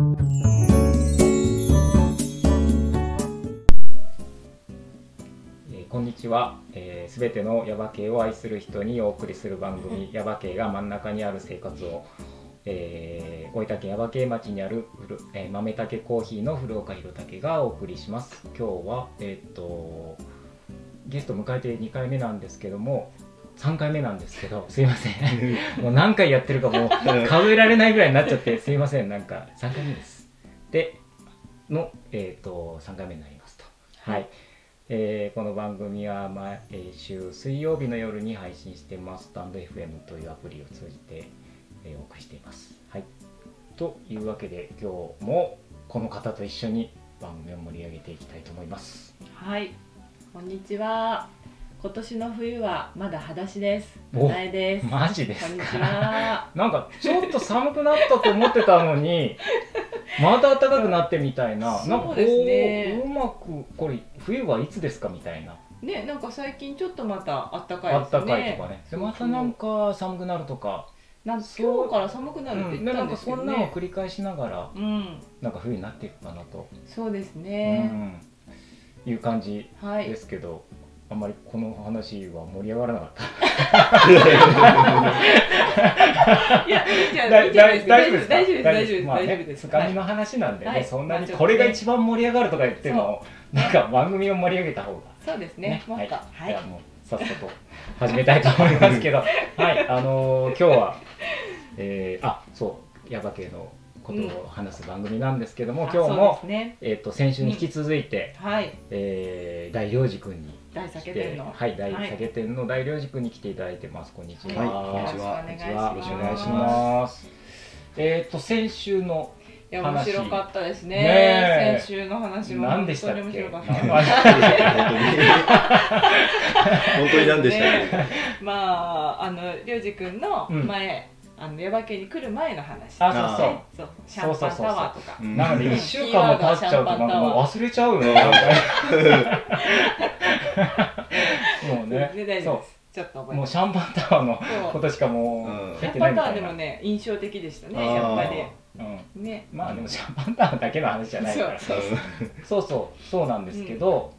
えーこんにちは。す、えー、べ、てのヤバ系を愛する人にお送りする番組、ヤバ系が真ん中にある生活を、えー、大分県ヤバ系町にある、えー、豆竹コーヒーの古岡弘武がお送りします。今日は、えーっと、ゲスト迎えて2回目なんですけども、3回目なんですけど、すいません。もう何回やってるかもう数えられないぐらいになっちゃって、すいません。なんか3回目です。で、の、えーっと、3回目になりますと。はい。えーこの番組は毎週水曜日の夜に配信してます。スタンド FM というアプリを通じて、えーお送りしています。はい。というわけで今日もこの方と一緒に番組を盛り上げていきたいと思います。はい、こんにちは。今年の冬はまだ裸足です。おなえです。マジですこんにちかは。なんかちょっと寒くなったと思ってたのに、また暖かくなってみたいな。そうですねうまく、これ冬はいつですかみたいな。ね、なんか最近ちょっとまた暖かいあったですね。かいとかね。で、またなんか寒くなるとか。なんかそう今日から寒くなるってうん、言ったんかんですけどそんなのをね。繰り返しながらうん、なんか冬になっていくかなと、そうですうね。ん、いう感じはい。ですけど、あんまりこの話は盛り上がらなかった。大丈夫ですか？大丈夫です。大丈夫です。まあね。つかみの話なんでね、はいそんなにこれが一番盛り上がるとか言っても、なんか番組を盛り上げた方がそうですね。はいじゃあ。もうさっさと始めたいと思いますけど はいあのー今日は、えー、あそうヤバ系のことを話す番組なんですけども、あ今日も。えっ、と先週に引き続いて、はい。えー、大良寺君に大酒店の。はい大はい酒店の大良寺君に来ていただいてます。こんにちは、はいこんにちは。よろしくおよろしくお願いしまます。えっ、と先週のいや、面話白かったですね。先週の話も何でしたっけ？本当に面白かった。あ本当に。何でしたっけ、まああのりょうじくんのうん。前、あの耶馬家に来る前の話あそうそう。ねそう。シャンパンタワーとか。うんなので1週間も経っちゃうと 忘れちゃうよね もうねで大丈夫です。ちょっと覚えてもうシャンパンタワーのことしかもうんうシャ入ってないみたいな。ンパンタワーでもね印象的でしたね。やっぱうん。りね。まあでもシャンパンタワーだけの話じゃないから。そう。そう。そうそう。なんですけど、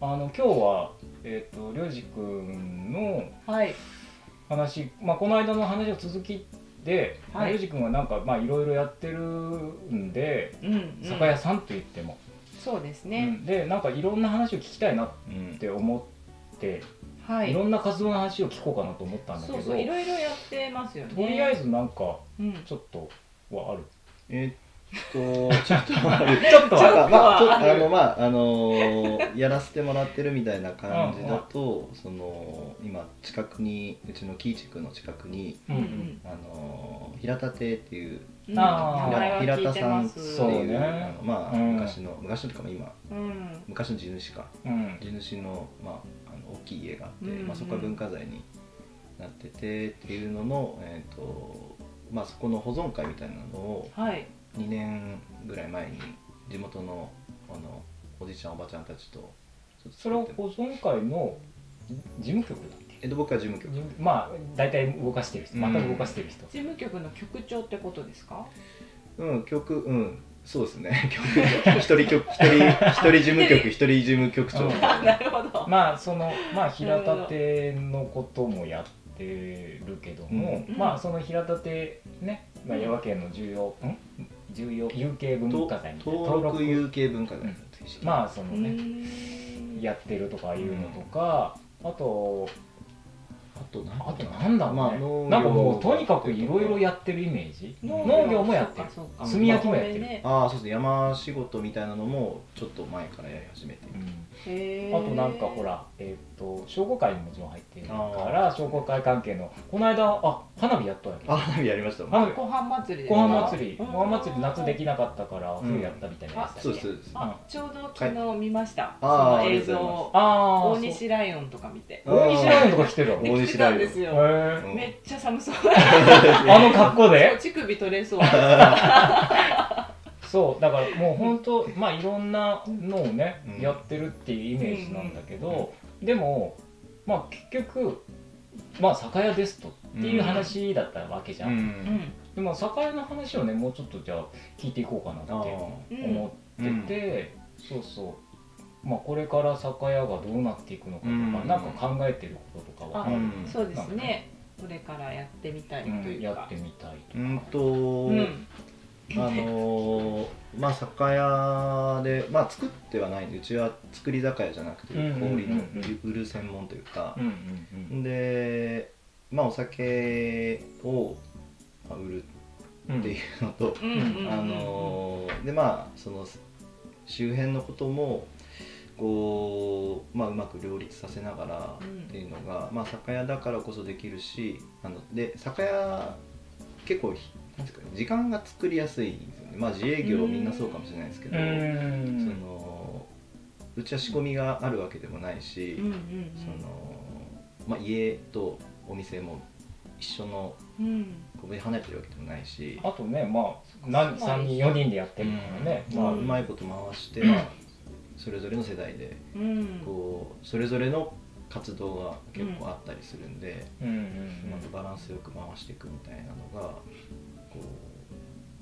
あの今日はえっ、とりょうじくんのはい。話、まあ、この間の話の続きで、はい。りょうじくんはなんかまあいろいろやってるんで、うん、うん、酒屋さんと言っても、そうですうね、ん。でなんかいろんな話を聞きたいなっうん。て思って、、はい。いろんな活動の話を聞こうかなと思ったんだけどそうそういろいろやってますよね。とりあえずなんかうん。ちょっとはある。えっとちょっとある。ちょっとあ ちょある。あのまああのーやらせてもらってるみたいな感じだと、その今近くにうちのキーチクの近くにうんううん。んあのー平田亭っていう平聞いてます。ってそういうね。あのまあ、うん。昔の昔のとか今うん。昔の地主か。うん。地主の,、まあ、あの大きい家があって、まあ、そこが文化財になっててっていうのの、えーとまあ、そこの保存会みたいなのをはい。2年ぐらい前に地元のあのおじいちゃんおばちゃんたちとそれを作って。保存会の事務局だえっと僕は事務局。まあ大体動かしてる人。また動かしてる人、事務局の局長ってことですか？うん曲うん。そうですね。曲一人局一人一人事務局一人。事務局長、うん。なるほど。まあそのまあ平田亭のこともやってるけども、うん。まあその平田亭ね、まあ、うん耶馬県の重要ん？重要？有形文と化財みたいな。登録？有形文化財。だってまあそのうね、んやってるとかいうのとか、あとあとなんあとなんだろうね、まあ農業なんかもうとにかくいろいろやってるイメージ。農業。もやってる。炭焼きもやってる。ねああそうですね山仕事みたいなのもちょっと前からやり始めてへー。あとなんかほら、えっと商工会にもちろん入ってるから商工会関係のこの間あ花火やったんやあ花火やりましたもん。花火。ご飯祭りで。すごか飯祭り。うんご飯祭り夏できなかったからうん。冬やったみたいなそうですそうちょうど昨日見ました。その映ありがとうござい像。ああ大西ライオンとか見て。大西ライオンとか来てるわ大 来てたんですへよめっちゃ寒そう。あの格好で？乳首取れそう。そうだからもう本当まあいろんなのをね、うん。やってるっていうイメージなんだけど、でもまあ結局まあ酒屋ですとっていう話だったわけじゃん、うん。うんでも酒屋の話をねもうちょっとじゃあ聞いていこうかなって思ってて、そうそう。まあこれから酒屋がどうなっていくのかとか、うん。なんか考えてることとかはある、うん。そうですね。これからやってみたいとうんいうかやってみたいとか、うんと、うんあのーまあ酒屋でまあ作ってはないんでうちは作り酒屋じゃなくて氷の売る専門というか。でまあお酒をまあ売るうんっていうのと、あのーでまあその周辺のこともこう、まあ、うまく両立させながらうんっていうのが、まあ、酒屋だからこそできるしあので酒屋結構時間が作りやすいんですよね、まあ、自営業みんなそうかもしれないですけど、うん。そのうちは仕込みがあるわけでもないし、うんうんそのまあ、家とお店も一緒のうん。うんこう離れてるわけでもないし。あとねまあ何3人4人でやってるからね、まあ、うんうまいこと回して、まあ、それぞれの世代でうん。こうそれぞれの活動が結構あったりするんで、うんうんうん。なんかバランスよく回していくみたいなのが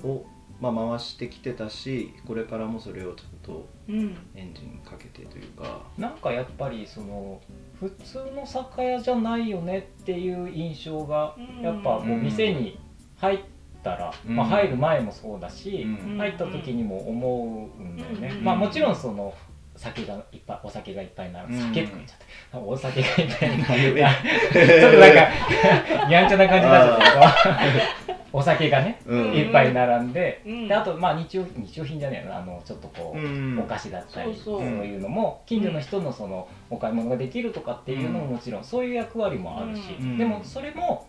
を、まあ、回してきてたしこれからもそれをちゃんとうん。エンジンかけてというか、なんかやっぱりその普通の酒屋じゃないよねっていう印象がうん。やっぱもう店に入ったら、うん。まあ、入る前もそうだし、うん。入った時にも思うんだよね、うん。まあもちろんその酒がいっぱいお酒がいっぱいになる。うん。酒って言っちゃった。お酒がいっぱいになる。ちょっとなんか やんちゃな感じになっちゃった。けどお酒がねうん。いっぱい並んで,、うん。であとまあ日用日用品じゃねえのあのちょっとこう、うん。お菓子だったりそうそう。いうのも近所の人のそのお買い物ができるとかっていうのももちろんそういう役割もあるし、うん。でもそれも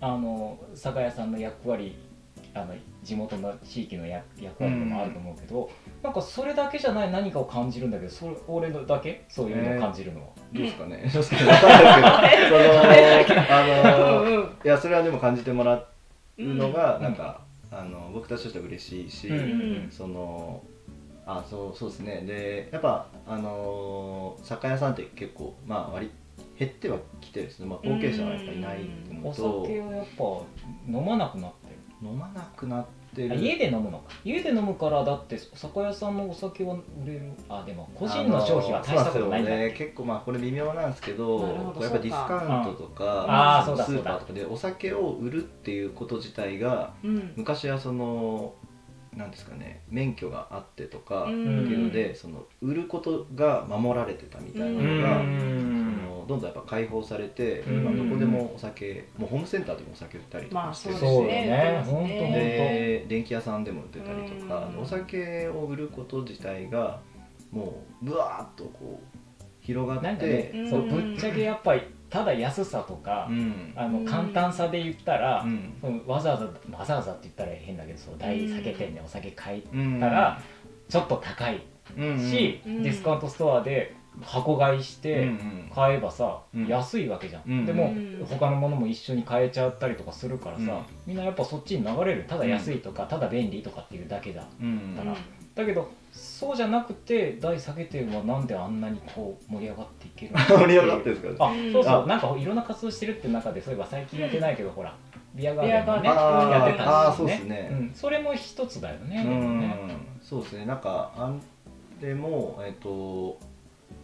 あの酒屋さんの役割あの地元の地域の役役割でもあると思うけど、なんかそれだけじゃない何かを感じるんだけどそれ俺のだけ？そういうのを感じるのは。どうですかね、ど。うですかね？そのあのいやそれはでも感じてもらうのがうん。なんか、あの僕たちとしては嬉しいし、うん。そのあそうそうですね。でやっぱあのー酒屋さんって結構まあ割減ってはきてるんですね、まあ、後継者はやっぱいないっていうおのと酒をやっぱ飲まなくなってる。飲まなくなってる。あ家で飲むのか。家で飲むからだってお酒屋さんのお酒は売れるあでも個人の消費は大したことないんだ。あのそうなんですよね。結構まあこれ微妙なんですけどやっぱディスカウントとかあーそのスそうだそうだ。ーパーとかでお酒を売るっていうこと自体がうん。昔はそのなんですかね免許があってとか、うん。っていうのでその売ることが守られてたみたいなうのが、ん。そのどんどんやっぱ解放されて、うん。今どこでもお酒もうホームセンターでもお酒売ったりとまあかしてそうでするし、ねそうよね。売ってますねで電気屋さんでも売ってたりとか、うん。お酒を売ること自体がもうぶわーっとこう広がって、ね、そうぶっちゃけやっぱりただ安さとか、うん。あの簡単さで言ったらう、ん。そのわざわざわざわざって言ったら変だけどそう大酒店でお酒買いうんたらちょっと高いうんし、うん。ディスカウントストアで箱買いしうんて買えばさ、うん。安いわけじゃん、うんでも、うん。他のものも一緒に買えちゃったりとかするからさ、うん。みんなやっぱそっちに流れる。ただ安いとか、ただ便利とかっていうだけだうん。だからだけどそうじゃなくて大酒店はなんであんなにこう盛り上がっていけるの？盛り上がってるんですか？あそうそう。あなんかいろんな活動してるって中でそういえば最近やってないけど、ほらビアガーデンもねビアガーデン。やってたし、ね、あーそうっすね。うん、それも一つだよね,、うん。ね。そうですね。なんかあんでもえっ、と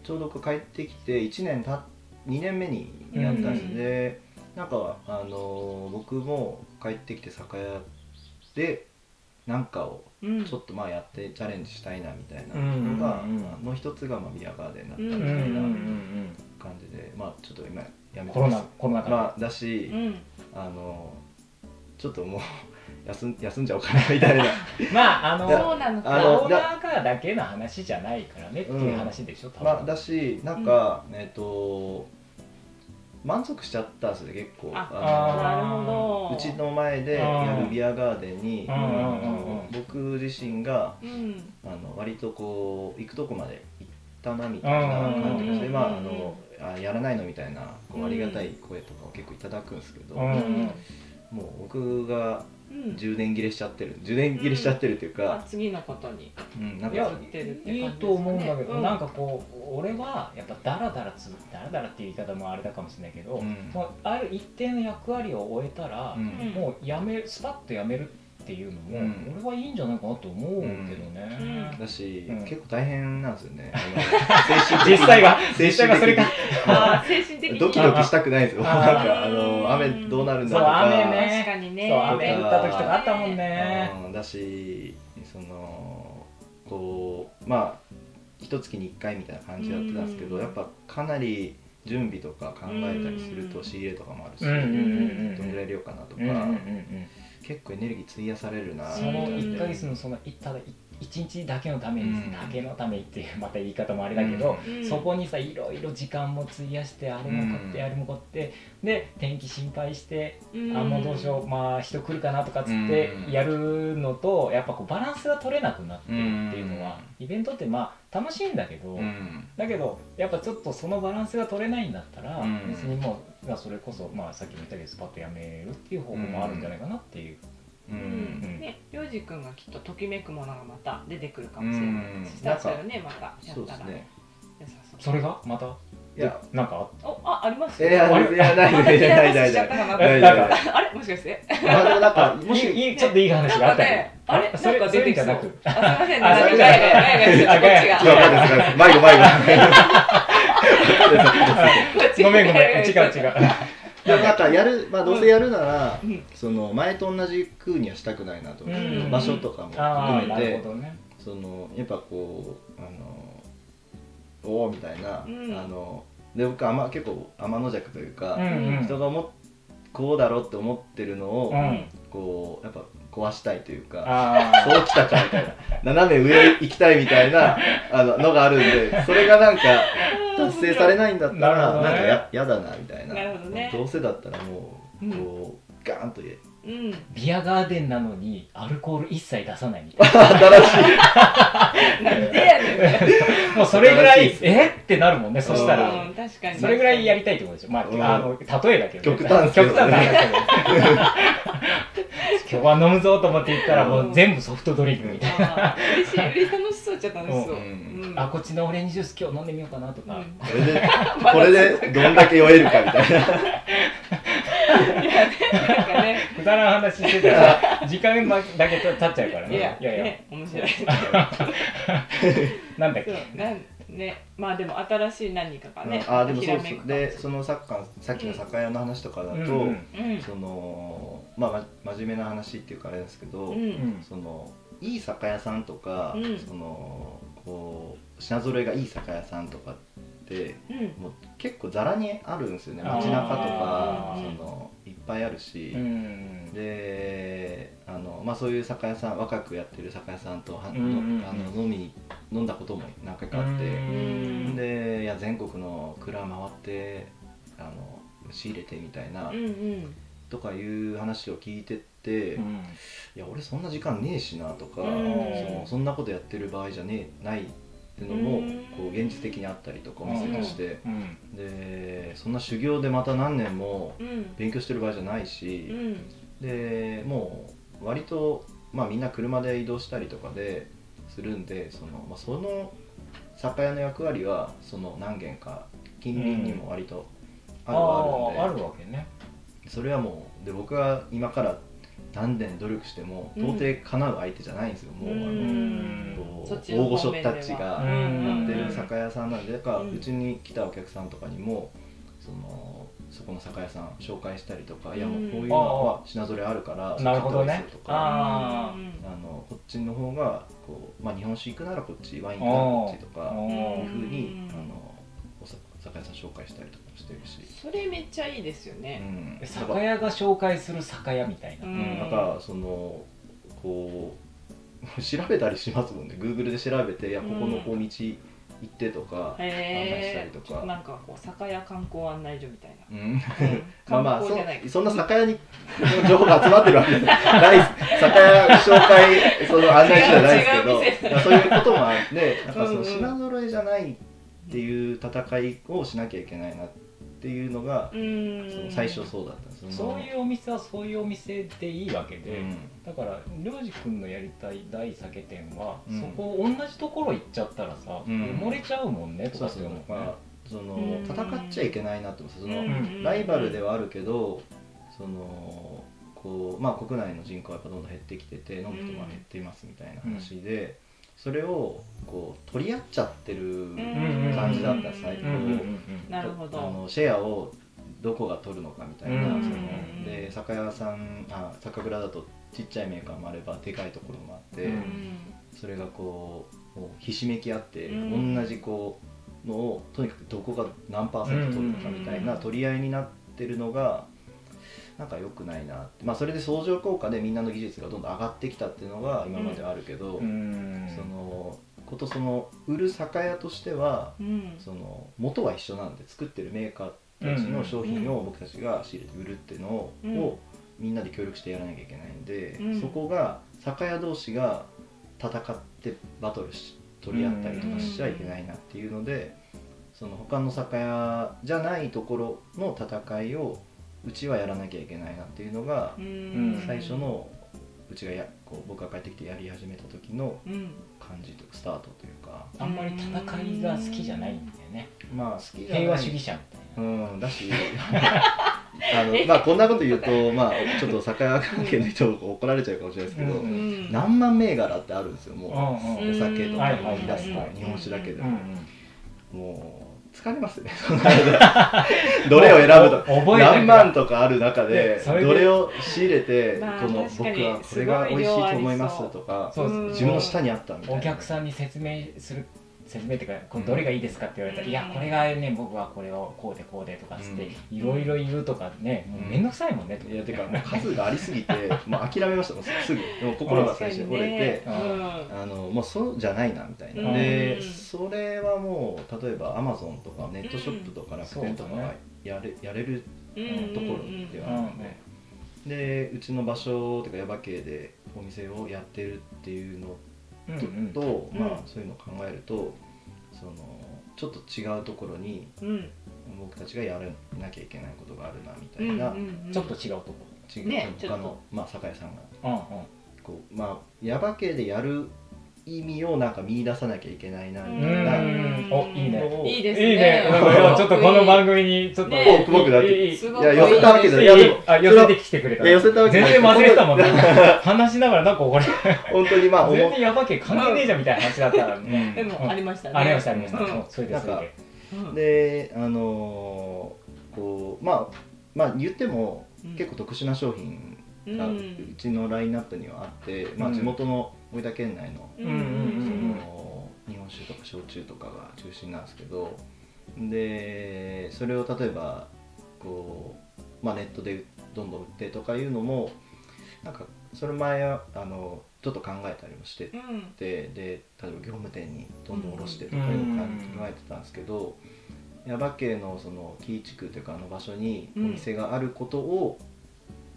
ちょうど帰ってきて1年た2年目にやったんです、うんでなんかあの僕も帰ってきて酒屋でなんかをうん。ちょっとまあやってチャレンジしたいなみたいなうんのが、うん。う一つがまあビアガーデンだったみうんたいなうん。うん感じで、まあちょっと今やめてコロナますコロナまあだし、うん。あのちょっともう休ん休んじゃおうかなみたいな。まああのそうなのか。あのオーナーがだけの話じゃないからねっていう話でしょ、多分。まあだしなんか、えっ、と満足しちゃったんですよ結構。あのうちの前でやるビアガーデンに、僕自身がうん。あの割とこう行くとこまで行ったなみたいな感じがして、うんまああのあやらないのみたいなこううんありがたい声とかを結構いただくんですけど、うんうんもう僕がうん充電切れしちゃってる。充電切れしちゃってるっていうまあか、次のことにうん、なんいやか移ってるっていいと思うんだけど、うなんかこう俺はやっぱダラダラつダラダラっていう言い方もあれだかもしれないけど、うん。そのある一定の役割を終えたら、うん。もうやめスパッとやめるっていうのも、うん。俺はいいんじゃないかなと思うけどね、だし、うん。結構大変なんですよね。あの 精神的に。実際は精実際は神的にそれか。あー精神的に。ドキドキしたくないんですよ。あー。なんかあの雨どうなるんだとか。そう雨ね。確かにね。そう雨降った時とかあったもんね。うん。だしそのこうまあ一月に一回みたいな感じでやってたんですけど、うん。やっぱかなり準備とか考えたりするとうん。仕入れとかもあるし、うんうんうんうん。どんぐらい量かなとか、うんうんうんうん結構エネルギー費やされるなそのうん1ヶ月のそのいただ1日だけのために、うんだけのためにっていうまた言い方もあれだけど、うん。そこにさいろいろ時間も費やしてあれも買って、うんあれも買ってで天気心配して、うん。あもうどうしようまあ人来るかなとかっつってうん。やるのとやっぱこうバランスが取れなくなってるっていうのは、イベントってまあ楽しいんだけど、うん。だけどやっぱちょっとそのバランスが取れないんだったら、うん。別にもうまあそれこそ、まあ、さっきも言ったけどスパッとやめるっていう方法もあるんじゃないかなっていう。ううん。んね、りょうじくんがきっとときめくものがまた出てくるかもしれない。うん。そしたらそれをね、またやったら。そうですね。それがまた？いや。なんかお、あ、あります？いやないないないないない。しちゃったかなないなんかあれ、もしかして？まあでもなんかあもしいいいいちょっといい話があった。あれ、それなんか出てきそう。あ、すみませんなんかガヤガヤガヤガヤ迷子迷子。ごめんごめん違う違うでもなんかやるまあどうせやるなら、うん。その前と同じ風にはしたくないなと場所とかも含めてそのやっぱこうあのおおみたいな、うん。あので僕あま結構天の弱というか、人が思っこうだろうって思ってるのを、うん。こうやっぱ壊したいというか、あそうきたかみたいな。斜め上行きたいみたいなあののがあるんでそれがなんか達成されないんだったらなんかややだなみたいな。どね。どうせだったらもうこう、ガーンと言えうん。ビアガーデンなのにアルコール一切出さないみたいな。新しい。なんでやねん。もうそれぐらいえ？ってなるもんねそしたら。うん、確かに。それぐらいやりたいってことでしょ。まあ、うん。あの例えだけど、極端極端な話だけど今日は飲むぞと思って言ったらもう全部ソフトドリンクみたいな、嬉しい、嬉しい、楽しそうっちゃ楽しそう。うん。うんあこっちのオレンジジュース今日飲んでみようかなとか、うん。これでこれでどんだけ酔えるかみたいな。なんかね、くだらん話してたら 時間だけ経っちゃうからね。いや、いやね、面白い。なんだっそうけなんね、まあでも新しい何かがね、あでもそうひらめくかもでそのサッカーさっきの酒屋の話とかだと、うん。うん。うんそのまあま真面目な話っていうかあれですけど、ううん。んそのいい酒屋さんとか、うん。そのこう品揃えがいい酒屋さんとかってうん。もう結構ざらにあるんですよね。街中とかうんそのぱいあるし、うん。であの、まあ、そういう酒屋さん若くやってる酒屋さんとの飲みに飲んだことも何回かあって、んでいや全国の蔵回ってあの仕入れてみたいな、うんうん。とかいう話を聞いてって、いうん。や俺そんな時間ねえしなとか、うん。そのそんなことやってる場合じゃねえないっていうのも、うん。こう現実的にあったりとかお店として、うん。でそんな修行でまた何年もうん。勉強してる場合じゃないうん。し、でもう割と、まあ、みんな車で移動したりとかでするんでその,、まあ、その酒屋の役割はその何軒か近隣にも割とああるはあるんで、ーあるわけね。それはもうで僕が今から何年努力してもうん。到底叶う相手じゃないんですよ、もうあのん。こうそっちの大御所たちがうんやってる酒屋さんなんでだからうちに来たお客さんとかにもそのそこの酒屋さん紹介したりとか、いやもうこういうのは品揃えあるからなるほどね。とかあのこっちの方がこう、まあ、日本酒行くならこっちワイン行くならこっちとかいうふうにうんあの紹介したりとかもしてるし、それめっちゃいいですようね。ん、酒屋が紹介する酒屋みたいな、ううん。ん、なんかそのこう 調べたりしますもんね。Google で調べていやここのこう道行ってとか、案内したりとか。なんかこう酒屋観光案内所みたいな。うん。うん。まあまあ観光じゃないそそんな酒屋に情報が集まってるわけじゃない。です酒屋紹介その案内所じゃないですけど。まあそういうこともあってなんかそうんうん。の品揃えじゃないっていう戦いをしなきゃいけないなっっていうのが、うん。その最初そうだったんですそういうお店はそういうお店でいいわけで、うん。だからりょうじくんのやりたい大酒店は、うん。そこ同じところ行っちゃったらさ、うん。埋もれちゃうもんねとかっていうのまあそのうん。戦っちゃいけないなと思ってその、ん。ライバルではあるけどそのこうまあ国内の人口はやっぱどんどん減ってきてて飲む人も減っていますみたいな話で、それをこう取り合っちゃってる感じだった最初、うん。うん。うん。あなるほど。のシェアをどこが取るのかみたいな、うん。そので酒屋さんあ酒蔵だとちっちゃいメーカーもあればでかいところもあって、うん。それがこうもうひしめき合って、うん。同じこうのをとにかくどこが何パーセント取るのかみたいなうん。取り合いになってるのがなんか良くないなって。まあそれで相乗効果でみんなの技術がどんどん上がってきたっていうのが今まではあるけど、うん。そのことその売る酒屋としてはうん。その元は一緒なんで作ってるメーカーたちの商品を僕たちが仕入れて売るっていうのを,、うん。みんなで協力してやらなきゃいけないんで、うん。そこが酒屋同士が戦ってバトルし取り合ったりとかしちゃいけないなっていうので、その他の酒屋じゃないところの戦いをうちはやらなきゃいけないなっていうのがうん。最初のうちがやこう僕が帰ってきてやり始めた時のうん。感じとスタートというか。あんまり戦いが好きじゃないんだよね。まあ好きじゃない。平和主義者みたいな。うんだし あのまあこんなこと言うとまあちょっと酒屋関係の人怒られちゃうかもしれないですけど、うん。うん何万銘柄ってあるんですよもう、うんうんお酒とかはいはい言い出すとはい日本酒だけでうんも、もう疲れますね。どれを選ぶと 何万とかある中でどれを仕入れて、まあこの僕はこれが美味しいと思いますとか自分の舌に合ったみたいな。お客さんに説明する説明っていうかこれどれがいいですかって言われたら、うん。いやこれがね僕はこれをこうでこうでとかっつって、いろいろ言うとかねもうめんどくさいもんね、といやてかもう数がありすぎて もう諦めましたもうすぐ。もう心が最初に折れて、うん。あのもうそうじゃないなみたいな、うん。でそれはもう例えばアマゾンとかネットショップとか楽天とかがやれやれるうんところではあるので、でうちの場所というか耶馬渓でお店をやってるっていうのうんと,、うんうん。まあそういうのを考えるとそのちょっと違うところにうん。僕たちがやらなきゃいけないことがあるなみたうんいな、うんちょっと違うとこ違うね他の、まあ、酒屋さんが。ろ、うんうん。こうまあ耶馬渓でやる意味をなんか見出さなきゃいけないなみうたいな、んおいいね。いいですね。いいね、うん。ちょっとこの番組にちょっと、ね多く僕だって。いや寄せたわけじゃない。や寄せてきてくれた。寄せたわけ全然忘れてたもんね。話しながらなんかこれ本当にまあ思全然やばけ関係ねえじゃんみたいな話だったらね、でもありましたね。ありましたありました、うん。そうそれでそれでうん。であのーこうまあまあ言ってもうん。結構特殊な商品がううんちのラインナップにはあって、まあ、うん。地元の大分県内の,、その日本酒とか焼酎とかが中心なんですけどでそれを例えばこう、まあ、ネットでどんどん売ってとかいうのもなんかそれ前はあのちょっと考えたりもしてうん。でで例えば業務店にどんどん卸してとかいうのを考えてたんですけど耶馬渓のその紀伊地区というかあの場所にお店があることを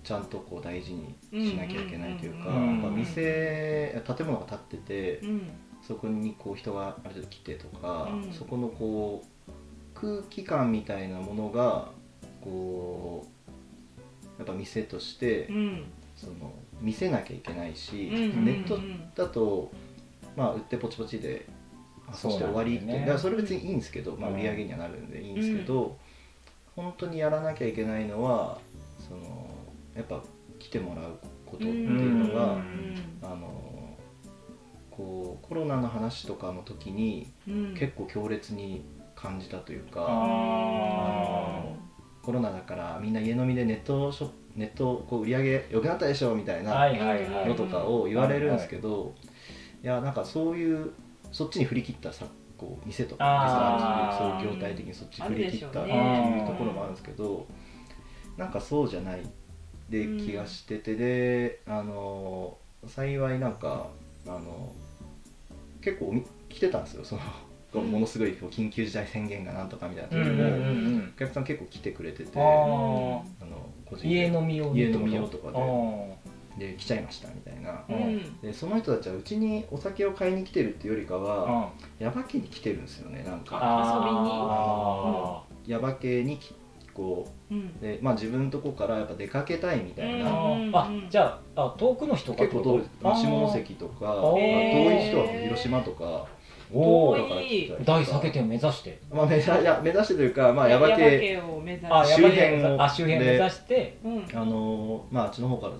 ちゃんとこう大事にしなきゃいけないというか、うんまあ店建物が建っててうん。そこにこう人がある程度来てとか、うん。そこのこう空気感みたいなものがこうやっぱ店としてうん。その見せなきゃいけないし、うんネットだと、まあ、売ってポチポチであそして終わりってねだからそれ別にいいんですけど、まあ、うん売り上げにはなるんでいいんですけど、本当にやらなきゃいけないのはそのやっぱ来てもらうことっていうのが、うん。あのこうコロナの話とかの時にうん。結構強烈に感じたというか、あコロナだからみんな家飲みでネットショップネットこう売り上げ良くなったでしょみたいな、のとかを言われるんですけど、いやなんかそういうそっちに振り切ったさこう店とかそういう業態的にそっちに振り切ったっていうところもあるんですけどなんかそうじゃないで気がしてて、であの幸いなんかあの結構来てたんですよ。その。ものすごいこう緊急事態宣言がなんとかみたいな時も、うんうんうんうん。お客さん結構来てくれててああの個人で。家飲み用家飲み用とかで。あで来ちゃいましたみたいな。ううん。んでその人たちはうちにお酒を買いに来てるっていうよりかはあ耶馬渓に来てるんですよねなんか。あ耶馬渓にきこうんうで、まあ、自分のとこからやっぱ出かけたいみたいうんな、あじゃああ遠くの人が結構遠下関とか、遠い人は広島とかお大酒店目指して。まあ、目指いや目指してというか、まあ、耶馬系系を目指あして周辺をあ周辺目指して。うん。あのーまああっちの方から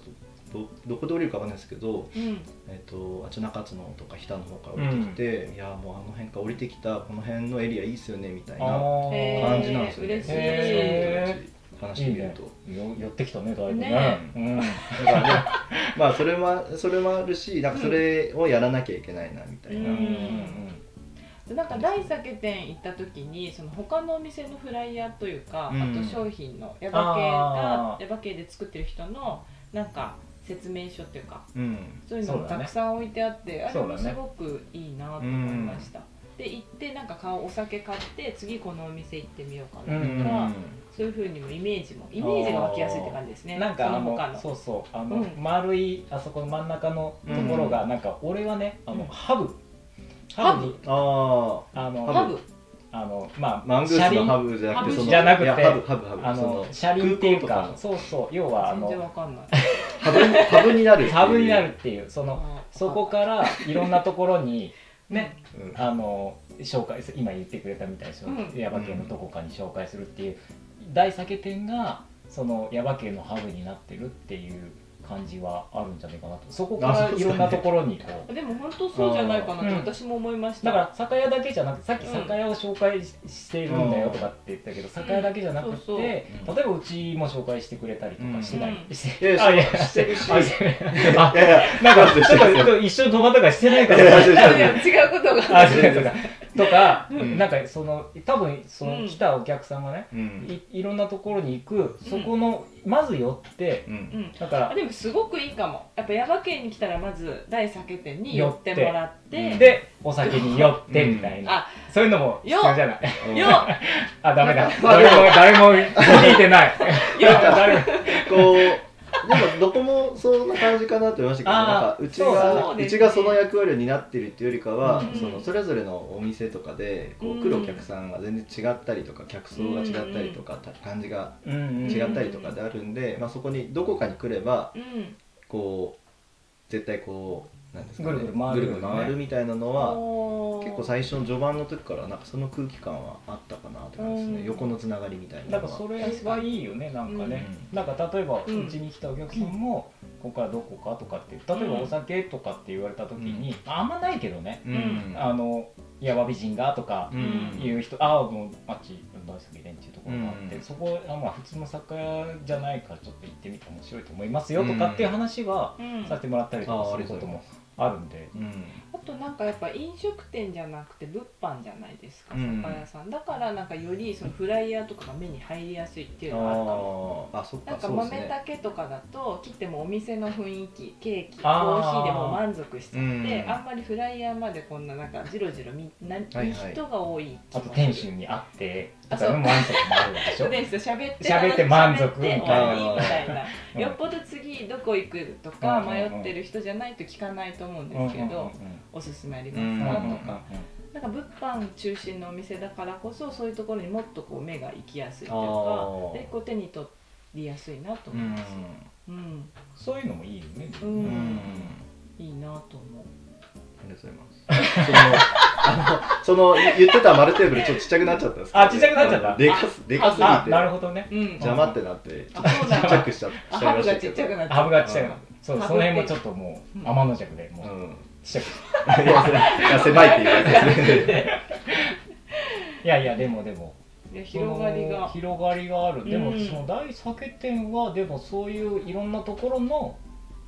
どどこで降りるかわかんないですけど、うん。えっとあっち中津のとか日田の方から降りてきて、いやもうあの辺から降りてきたこの辺のエリアいいっすよねみたいな感じなんですよね、嬉しい。へ話してみると。いいね。よ寄ってきたねだいぶね。ね。うん。だからねまあそれもそれもあるしなんかそれをやらなきゃいけないなみたいな、うん。うん。なんか大酒店行った時にその他のお店のフライヤーというか、うん。あと商品のヤバ系がヤバ系で作ってる人のなんか説明書っていうかうん。そういうのもそうだね。たくさん置いてあって、あれもすごくいいなと思いました、で行ってなんか買うお酒買って次このお店行ってみようかなとか、そういうふうにもイメージもイメージが湧きやすいって感じですね。なんかあのその他の。そうそう。あの、うん。丸いあそこの真ん中のところが、なんか俺はねあの、うん。ハブ。ハブ？にああのハハブ？あのまああマングースのハブじゃなくてそのじゃなくていやハブハブハブあの車輪っていうかそうそう。要はあ全然のわかんないハブになるっていう。ハブになるっていう。そのそこからいろんなところにねうん。あの紹介す今言ってくれたみたいにうん。耶馬渓のどこかに紹介するっていう大酒店がその耶馬渓のハブになってるっていう感じはあるんじゃないかなと。そこからいろんなところにこう。でも本当そうじゃないかなうん。と私も思いました、だから酒屋だけじゃなくてさっきうん酒屋を紹介ししているんだよとかって言ったけど酒屋だけじゃなくそうそう。てうん例えばうちも紹介してくれたりとかしてない。うん。してい。やあいや。してるし。いやいや。なんかちょっと一緒に泊まったからしてないから。違う。ことがあ違うとかとか、うん。なんかその多分そのうん来たお客さんがね、うん。いいろんなところに行くそこの、まず寄ってだからあでもすごくいいかも。やっぱ耶馬渓に来たらまず大酒店に寄って。もらって。寄ってでお酒に酔ってみたいな、あそういうのも必要じゃない。よ あダメだ。まあ誰も誰も聞いてない。誰も。こうでもどこもそんな感じかなと思いましたけどなんかうちがそうね。うちがその役割を担ってるっていうよりかは、うんそのそれぞれのお店とかでこうんう来るお客さんが全然違ったりとか客層が違ったりとか、た感じがうん。うん違ったりとかであるんで、まあ、そこにどこかに来ればうん。こう絶対こうなんですか、ね、ぐるぐる回るよね。ぐる回るみたいなのは結構最初の序盤の時からなんかその空気感はあったかなって感じですね、うん。横のつながりみたいなのは。なんかそれはいいよねなんかね、うなんか例えばううんちに来たお客さんも、ここからどこかとかって例えばお酒とかって言われた時に、あんまないけどね、うん。あのヤバ美人がとかうん。いう人、ああもうあっち大酒店っていうところがあって、うん。そこあまあ普通の酒屋じゃないからちょっと行ってみて面白いと思いますよとかっていう話はうん。させてもらったりとかすることもあるんで、うん。あとなんかやっぱ飲食店じゃなくて物販じゃないですかうん。酒屋さん、だからなんかよりそのフライヤーとかが目に入りやすいっていうのがあるかもあそっなんか豆ね竹とかだと切ってもお店の雰囲気ケー。キコあーーヒーでもう満足しちゃって、うん。あんまりフライヤーまでこんななんかじろじろ見な、はいはい。人が多い気あと店主に会ってとかの満足もあるでしょ。喋って喋って満足みたいな。よっぽど次どこ行くとかうんうんうん迷ってる人じゃないと聞かないと思うんですけど、うん。うんうんうんおすすめありうんますか？うん。うん。うん。とか、なんか物販中心のお店だからこそそういうところにもっとこう目が行きやすいというかでこう手に取りやすいなと思います、うん。そういうのもいいよね。うん。うんうん。いいなと思う。ありがとうございます。その、あの、その言ってた丸テーブルちょっとちっちゃくなっちゃったんですけどあちっちゃくなっちゃった？でかす、でかすぎあ、て。なるほどね。うん邪魔ってなって、ちょっとちっちゃくしちゃっあちゃいハブがちっ。ちゃくなっちゃうハブがちっちゃいの。そう、ハブその辺もちょっともううん天の弱でもううん。ちっちゃく。いや、狭いっていうやつですね。いやいやでもでも広がりが広がりがある。でもうんその大酒店はでもそういういろんなところの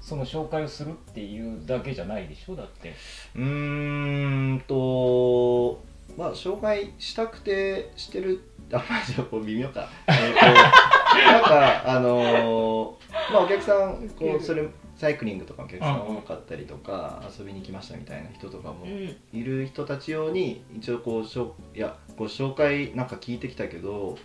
その紹介をするっていうだけじゃないでしょ？だって。うーんと、まあ、紹介したくてしてる、あ、まあ、じゃ微妙か。えーとなんか、あのーまあ、お客さん、こう、それ、サイクリングとかお客さん多かったりとか、遊びに来ましたみたいな人とかもうんいる人たち用に一応こうしょいやご紹介なんか聞いてきたけどお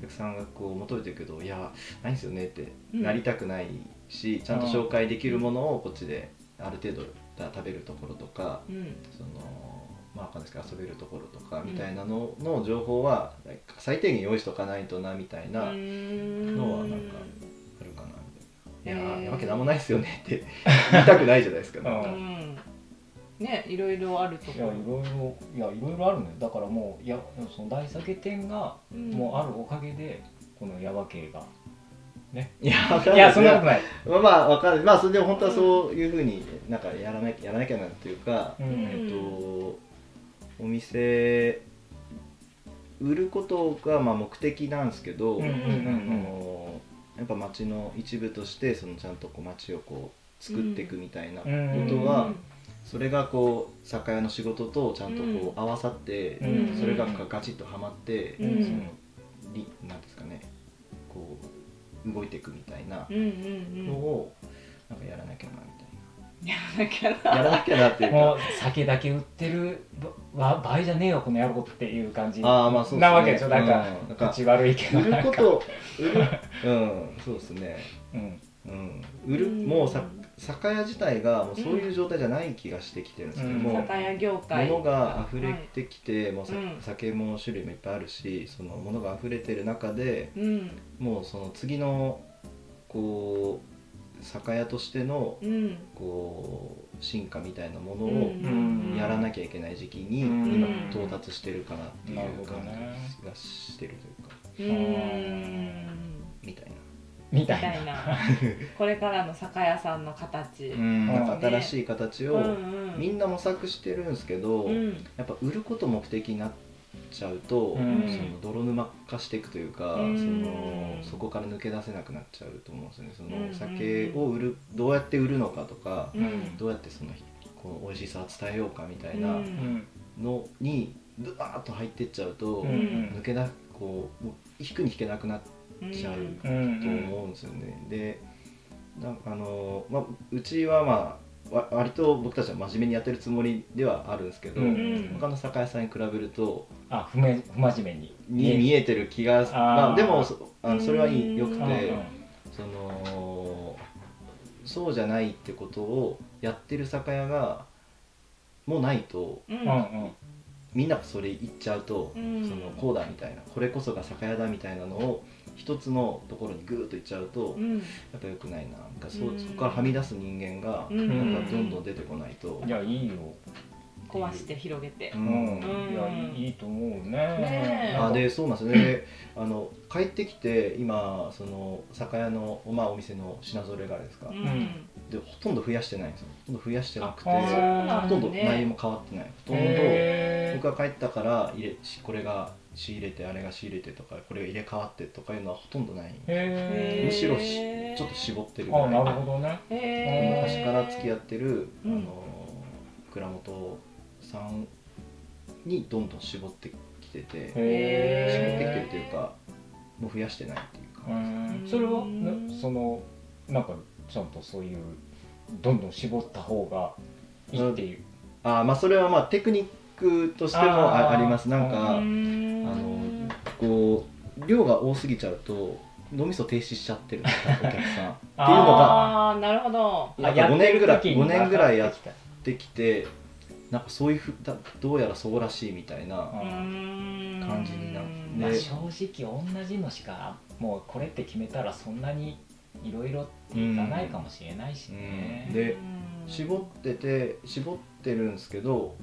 客さんがこう求めてるけどいやないんですよねってうんなりたくないし、ちゃんと紹介できるものをこっちである程度食べるところとかうん。そのまあわかんないですけど遊べるところとかみたいなのの情報は最低限用意しとかないとなみたいなのはなんかあるかなみたいな。いやー。わけなんもないですよねって言いたくないじゃないですか。ねいろいろあるといやいころろいろいやいろいろあるのよ。だからもういやその大酒店がもうあるおかげでこのヤバ系がいや わかんないいやそんなことない。まあまあわかんない。まあそれでも本当はそういうふうになんかやらなきゃやらなきゃなっていうか、うん。えっとお店売ることがまあ目的なんですけど、あのやっぱ町の一部としてそのちゃんとこう町をこう作っていくみたいなことは、それがこう酒屋の仕事とちゃんとこう合わさって、うん。それがガチッとはまって、うん。そのりなんですかねこう動いていくみたいなうんうんうん。のをなんかやらなきゃなみたいやらなきゃな、なやらなきゃなっていうか。もう酒だけ売ってるば場合じゃねえよこの野郎っていう感じ。あーまあそうですね。なわけでしょ？なんかうん。なんか口悪いけど売るなんか。こと売る。うんそうですね。うん。うん。売るうんもうさ酒屋自体がもうそういう状態じゃない気がしてきてるんですけどうん。も、酒屋業界。物が溢れてきて、もうさうん。酒も種類もいっぱいあるしその物が溢れてる中でうん。もうその次のこう酒屋としてのうん。こう進化みたいなものうをん。やらなきゃいけない時期にうん。今到達してるかなっていう感ねじがしてるというか。うん。みたいな。みたいな。これからの酒屋さんの形。うん。なん。かね新しい形をみんな模索してるんですけど、うん。やっぱ売ること目的になっちゃうと、うん。その泥沼化していくというか、うん。そのそこから抜け出せなくなっちゃうと思うんですよね。その酒を売るどうやって売るのかとか、うん。どうやってそのこの美味しさを伝えようかみたいなうん。のにドバーッと入ってっちゃうと、うん。抜けなこう引くに引けなくなっちゃううとん。思うん。ですよね。でなんかあの、まあ、うちはまあわ割と僕たちは真面目にやってるつもりではあるんですけど、うん。他の酒屋さんに比べるとあ不め不真面目に。に見えてる気がまあ、でもそあのそれはいいよくうん。てそのそうじゃないってことをやってる酒屋がもうないとうん。うんうんみんながそれ言っちゃうと、うん。そのこうだみたいなこれこそが酒屋だみたいなのを一つのところにグーッと言っちゃうと、うん。やっぱ良くないな。なんかそ,、うん。そこからはみ出す人間が、うん。やっぱどんどん出てこないと、いやいいよ壊して広げて。ううん。んいやいいいいと思うね。あでそうなんですよね。であの帰ってきて今その酒屋の、まあ、お店の品揃えがあれですか、うん。でほとんど増やしてないんですよ。ほとんど増やしてなくてほとんどね内容も変わってない。ほとんどへ僕が帰ったから入れしこれが仕入れてあれが仕入れてとかこれが入れ替わってとかいうのはほとんどない。え。むしろしちょっと絞ってる。ぐらあないるほどね。昔から付き合ってる、うんあの蔵元さんにどんどん絞ってきてて絞ってきてるへというかもう増やしてないっていうか、うん。それはねそのなんかちゃんとそういうどんどん絞った方がいいっていう。あーまあそれはまあテクニックとしてもああります。なんか、うあんのこう量が多すぎちゃうと脳みそ停止しちゃってるお客さん。っていうのがああなるほど。なんか5年ぐらい時に5年ぐらいやっ分かできてなんかそういうふだどうやらそうらしいみたいなう感感じになって。まあ、で正直同じのしかもうこれって決めたらそんなにいろいろっていかないかもしれないしね、うん。で絞ってて絞ってるんですけど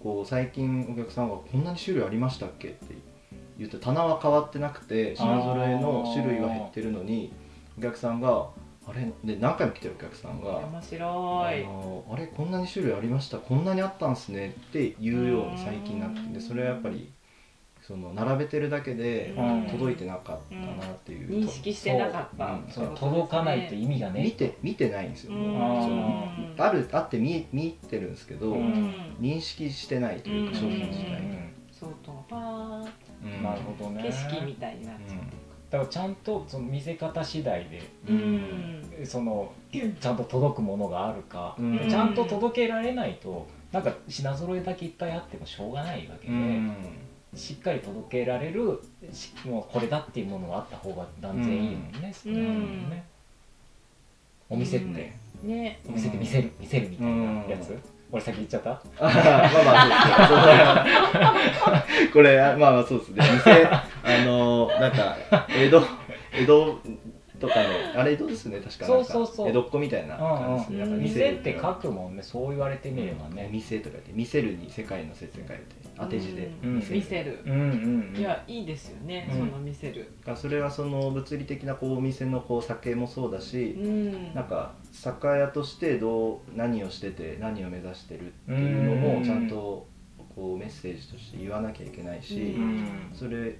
こう最近お客さんが「こんなに種類ありましたっけ?」って言って棚は変わってなくて品揃えの種類は減ってるのにお客さんが「あれ?」で何回も来てるお客さんが面「白い。あのあれこんなに種類ありましたこんなにあったんすね」って言うように最近なってうんでそれはやっぱりその並べてるだけでうん。届いてなかったなっていう、認識してなかった。う。ん。そう届かないと意味がね。見て見てないんですよ、うん。そのうんあるあって見見てるんですけど、うん。認識してないというかうん。商品自体、そうとパーうん。なるほどね。景色みたいになっちゃだからちゃんとその見せ方次第でううん。そのちゃんと届くものがあるか、うん。ちゃんと届けられないとなんか品揃えだけいっぱいあってもしょうがないわけで、うん。しっかり届けられるしもうこれだっていうものがあった方が断然いいもん。ね、少ないもん。ねお店って、ねね。お店って見せる見せるみたいなやつ、俺先言っちゃった？あまあまあそうですね。これまあまあそうですね。店あのなんか江戸 江戸とかのあれ江戸ですね確か。そうそうそう。江戸っ子みたいな感じですね、うんなんか店って書くもんねそう言われてみればおね。店とか言って見せるに世界の説書いて。当て字でうん。見せる見せる。うんうんうん。いやいいですよね、うん。その見せる。それはその物理的なこうお店のこう酒もそうだうし、ん。なんか酒屋としてどう何をしてて何を目指してるっていうのうん。もちゃんとこうメッセージとして言わなきゃいけないし、うんうん。それ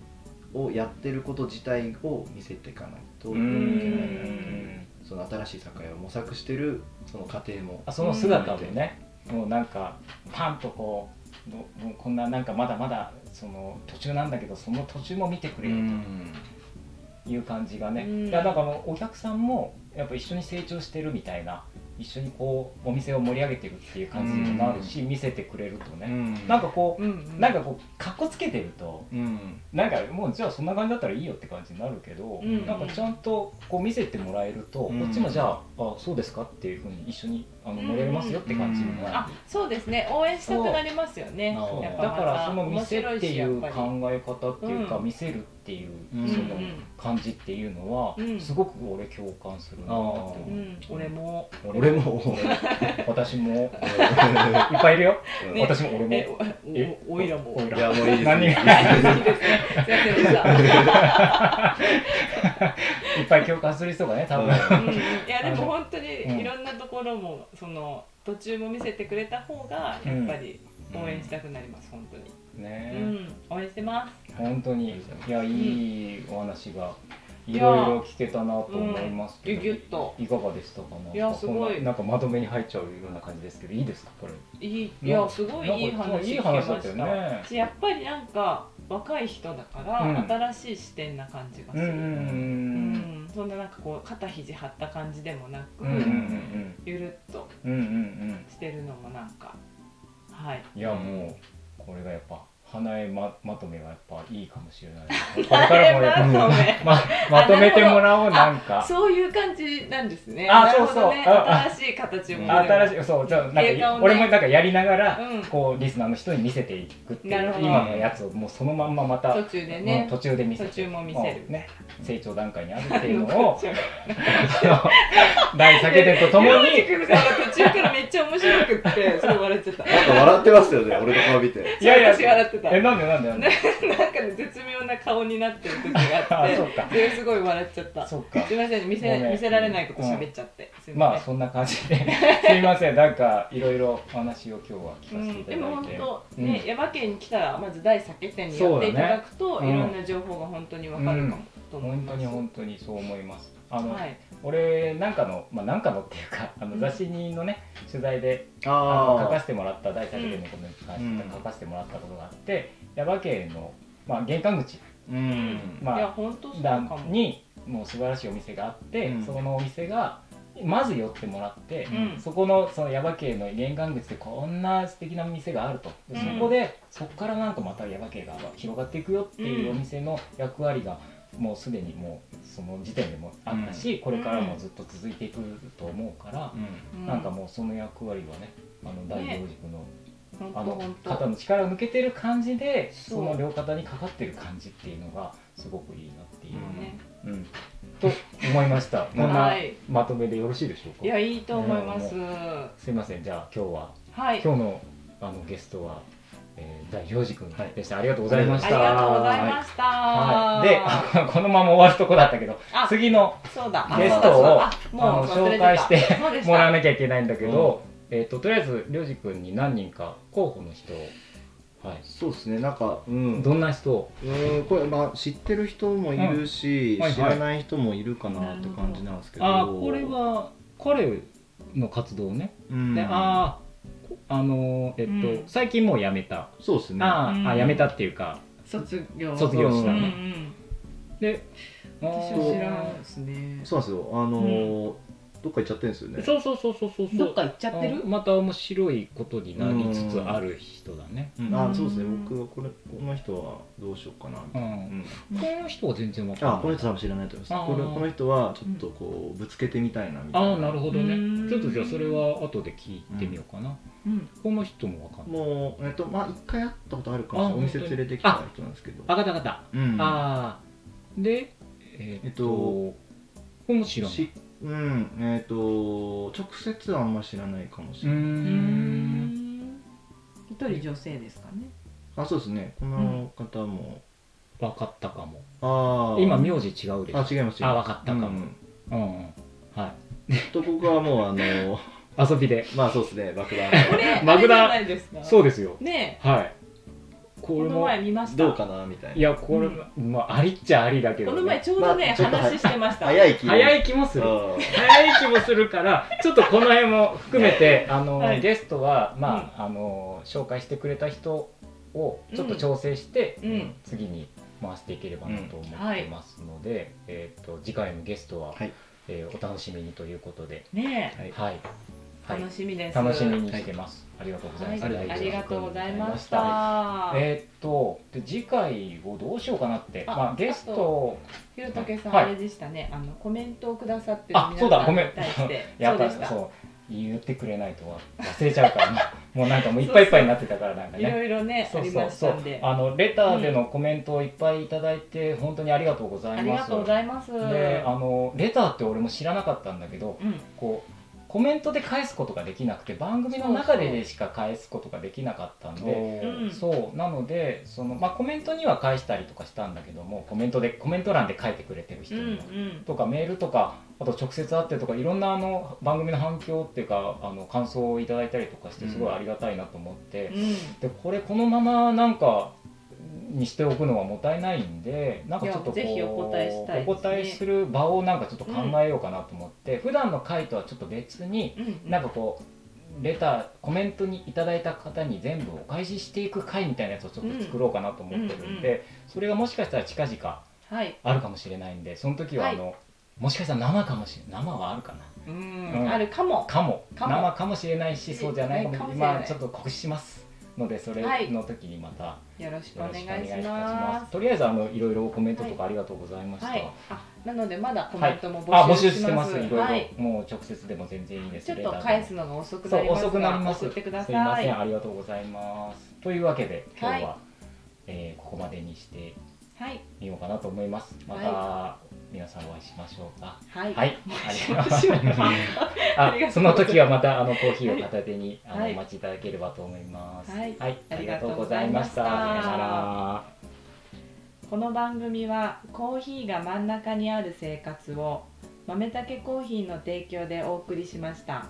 をやってること自体を見せていかないといけうないなってんいうその新しい酒屋を模索してるその過程もあその姿をね、もうなんかパンとこうどもうこんななんかまだまだその途中なんだけどその途中も見てくれよという感じがね、うん。いやなんかあのお客さんもやっぱ一緒に成長してるみたいな一緒にこうお店を盛り上げてるっていう感じにもなるし、見せてくれるとね、なんかこう、うんうん。なんかこうかっこつけてるとうん。なんかもうじゃあそんな感じだったらいいよって感じになるけど、うん。なんかちゃんとこう見せてもらえると、うん。こっちもじゃああそうですかっていうふうに一緒にあのうん盛り上げますよって感じになる、あそうですね。応援したくなりますよね。そう。やっぱだからその見せっていう考え方っていうか、うん見せるっていううんその感じっていうのは、うん。すごく俺共感するなって思う、うん。俺も。俺も。私も。いっぱいいるよ、ね。私も俺も。ええ？おおいらも。おいやもういいです。何人いいです。ねす いっぱい共感する人がね多分、うん。いやでも本当にうん。いろんなところもその途中も見せてくれた方がやっぱり応援したくなります本当に。ね、うん応援してます。本当に。いやいいお話がいろいろ聞けたなと思いますけど、うん。ギュギュッと。いかがでしたかな？いやすごい。ななんかまとめに入っちゃうような感じですけどいいですかこれ？いいいやすごいいい話いい話だったよね。しやっぱりなんか若い人だから、うん。新しい視点な感じがする、うんうんうんそんななんかこう肩肘張った感じでもなく、うんうんうんゆるはい。いやもうこれがやっぱ花江ままとめがやっぱいいかもしれない。これからもやっぱまとめ。ままとめてもらおうなんか。そういう感じなんですね。あそうそう。あ新しい形をうん。新いしいそうじゃあなんか俺もなんかやりながらうん。こうリスナーの人に見せていく今のやつをもうそのまんままた途中でうんね途中で見せて途中も見せる。うんね成長段階にあるっていうのを大酒店とともに途中からめっちゃ面白くってすごい笑っちゃった。なんか笑ってますよね俺の顔見て。いやいや私笑ってた。えなんでなんでなんで？なんかね絶妙な顔になってる時があって あそうか。ですごい笑っちゃった。そっか。すいません見せ見せられないこと喋っちゃって、すいません。まあそんな感じで。すいません。なんかいろいろお話を今日は聞かせていただいて、うん、でも本当うん。ね、耶馬渓に来たらまず大酒店に寄っていただくと、ね。いろんな情報が本当にわかるかもと思います、本当に本当にそう思います。あの、はい、俺なんかのまあなんかのっていうかあの雑誌のね取材であの書かあせてもらった大酒店のことに関し書かせてもらったことがあって耶馬渓のまあ玄関口。うん。まあいや本当そうだかも。にもう素晴らしいお店があって、うん。そのお店がまず寄ってもらって、うん。そこのその耶馬渓の玄関口でこんな素敵な店があると。でそこで、そこからなんかまた耶馬渓が広がっていくよっていうお店の役割がもうすでにもうその時点でもあったし、これからもずっと続いていくと思うから、うん。なんかもうその役割はねあの大行軸の、本あの肩の力を抜けてる感じでその両肩にかかってる感じっていうのがすごくいいなっていう、ね。うん、と思いました。こんなはい。まとめでよろしいでしょうか？いやいいと思います、すいません。じゃあ今日は、はい。今日のあのゲストは、えー、大行司君はい。でした、ありがとうございました。ありがとうございました、はい、であ このまま終わるとこだったけどあ次のそうだ。あゲストをもう紹介してもらわなきゃいけないんだけど、えー、ととりあえずりょうじ君に何人か候補の人を、はい、そうですねなんかうん。どんな人を？うんこれまあ知ってる人もいるし、うん。はい。はい知らない人もいるかなって感じなんですけど。あこれは彼の活動ね、うん。であーあのーえっと、うん。最近もう辞めた、そうですね。あー、あうん。辞めたっていうか卒業。卒業したうんうね、ん。で私は知らんですね。そうなんですよ。あのーどっか行っちゃってるんですよね。そうそうそうそうそう。そうどっか行っちゃってる？あまた面白いことになりつつある人だね。うん。あそうですね。僕はこれこの人はどうしようかなみたいな、うん。うん。この人は全然わかんない。あこの人多分知らないと思います。これこの人はちょっとこうぶつけてみたいなみたいな。ああなるほどね。うん。ちょっとじゃあそれは後で聞いてみようかな、うん。この人もわかんない。もうえっとまあ一回会ったことあるかもお店連れてきた人なんですけど。あかったあかった、うん。ああでえーっと、これも知らない。しうんえっ、と直接はあんま知らないかもしれない、ん。一人女性ですかね。あそうですね。この方も、分かったかも。ああ今名字違うでしょ。あ違いますあわかったかも。うん。うん。うんはい。と僕はもうあの 遊びで。まあそうですね爆弾。これマグダあれじゃないですか。そうですよ。ねはいこれも前見ました。どうかなみた。いないやこれ、まあありっちゃありだけど、ね、この前ちょうどね、まあ話してました。早い気早い気もする。うん。早い気もするからちょっとこの辺も含めてあの、はい。ゲストはまあ、あの紹介してくれた人をちょっと調整して、うん。次に回していければなと思ってますので、えっ、と次回のゲストは、はい。えーお楽しみにということで、ねはいはい、はい。楽しみです。楽しみにしてます、ありがとうございます、はい、ありがとうございました。えーっとで次回をどうしようかなって。あまあ、ゲスト。ひろたけさん、はい。あれでしたね、あのコメントをくださってるあ皆そうだごめんさんに対して、やっぱそうでした。そう言ってくれないと忘れちゃうから。も うもうなんかもういっぱいいっぱいになってたからなんかいねろいろね、あそうそう。そうたんで。あのレターでのコメントをいっぱいいただいて本当にありがとうございます。ありがとうございます。であのレターって俺も知らなかったんだけどうん、こうコメントで返すことができなくて番組の中でしか返すことができなかったんでうん。そう。なのでその、まあ、コメントには返したりとかしたんだけどもコメントでコメント欄で書いてくれてる人うん、うには、ん、とかメールとかあと直接会ってとかいろんなあの番組の反響っていうかあの感想をいただいたりとかしてすごいありがたいなと思って、うん。でこれこのままなんかにしておくのはもったいないんでなんかちょっとこうお答えしたいね。お答えする場をなんかちょっと考えようかなと思って、普段の回とはちょっと別にうん、なんかこうレターコメントにいただいた方に全部お返ししていく回みたいなやつをちょっと作ろうかなと思ってるんで、うんうんそれがもしかしたら近々はい。あるかもしれないんでその時はあの、もしかしたら生かもしれない生はあるかな。うん、うん。あるかも。かも。かも。生かもしれないしそうじゃないかも。かもしれない。今ちょっと告知しますのでそれはいの時にまたよろしくおよろしくお願いしますまとりあえずあのいろいろコメントとかありがとうございましす。た、はい。あ、なのでまだコメントもあ募募集しま。集してますすいろいろ、はい。もう直接でも全然いいですちょっと返すのが遅くなりますが遅くなります送ってくだすいま。せんありがとうございますというわけで今日は、はえーここまでにしてはい。みようかなと思いますまた、皆さんお会いしましょうかはい。はい、おあその時はまたあのコーヒーを片手に、あはいのお待ちいただければと思います。はいありがとうごありがとうございまし。たたさよなら。この番組はコーヒーが真ん中にある生活を豆たけコーヒーの提供でお送りしました。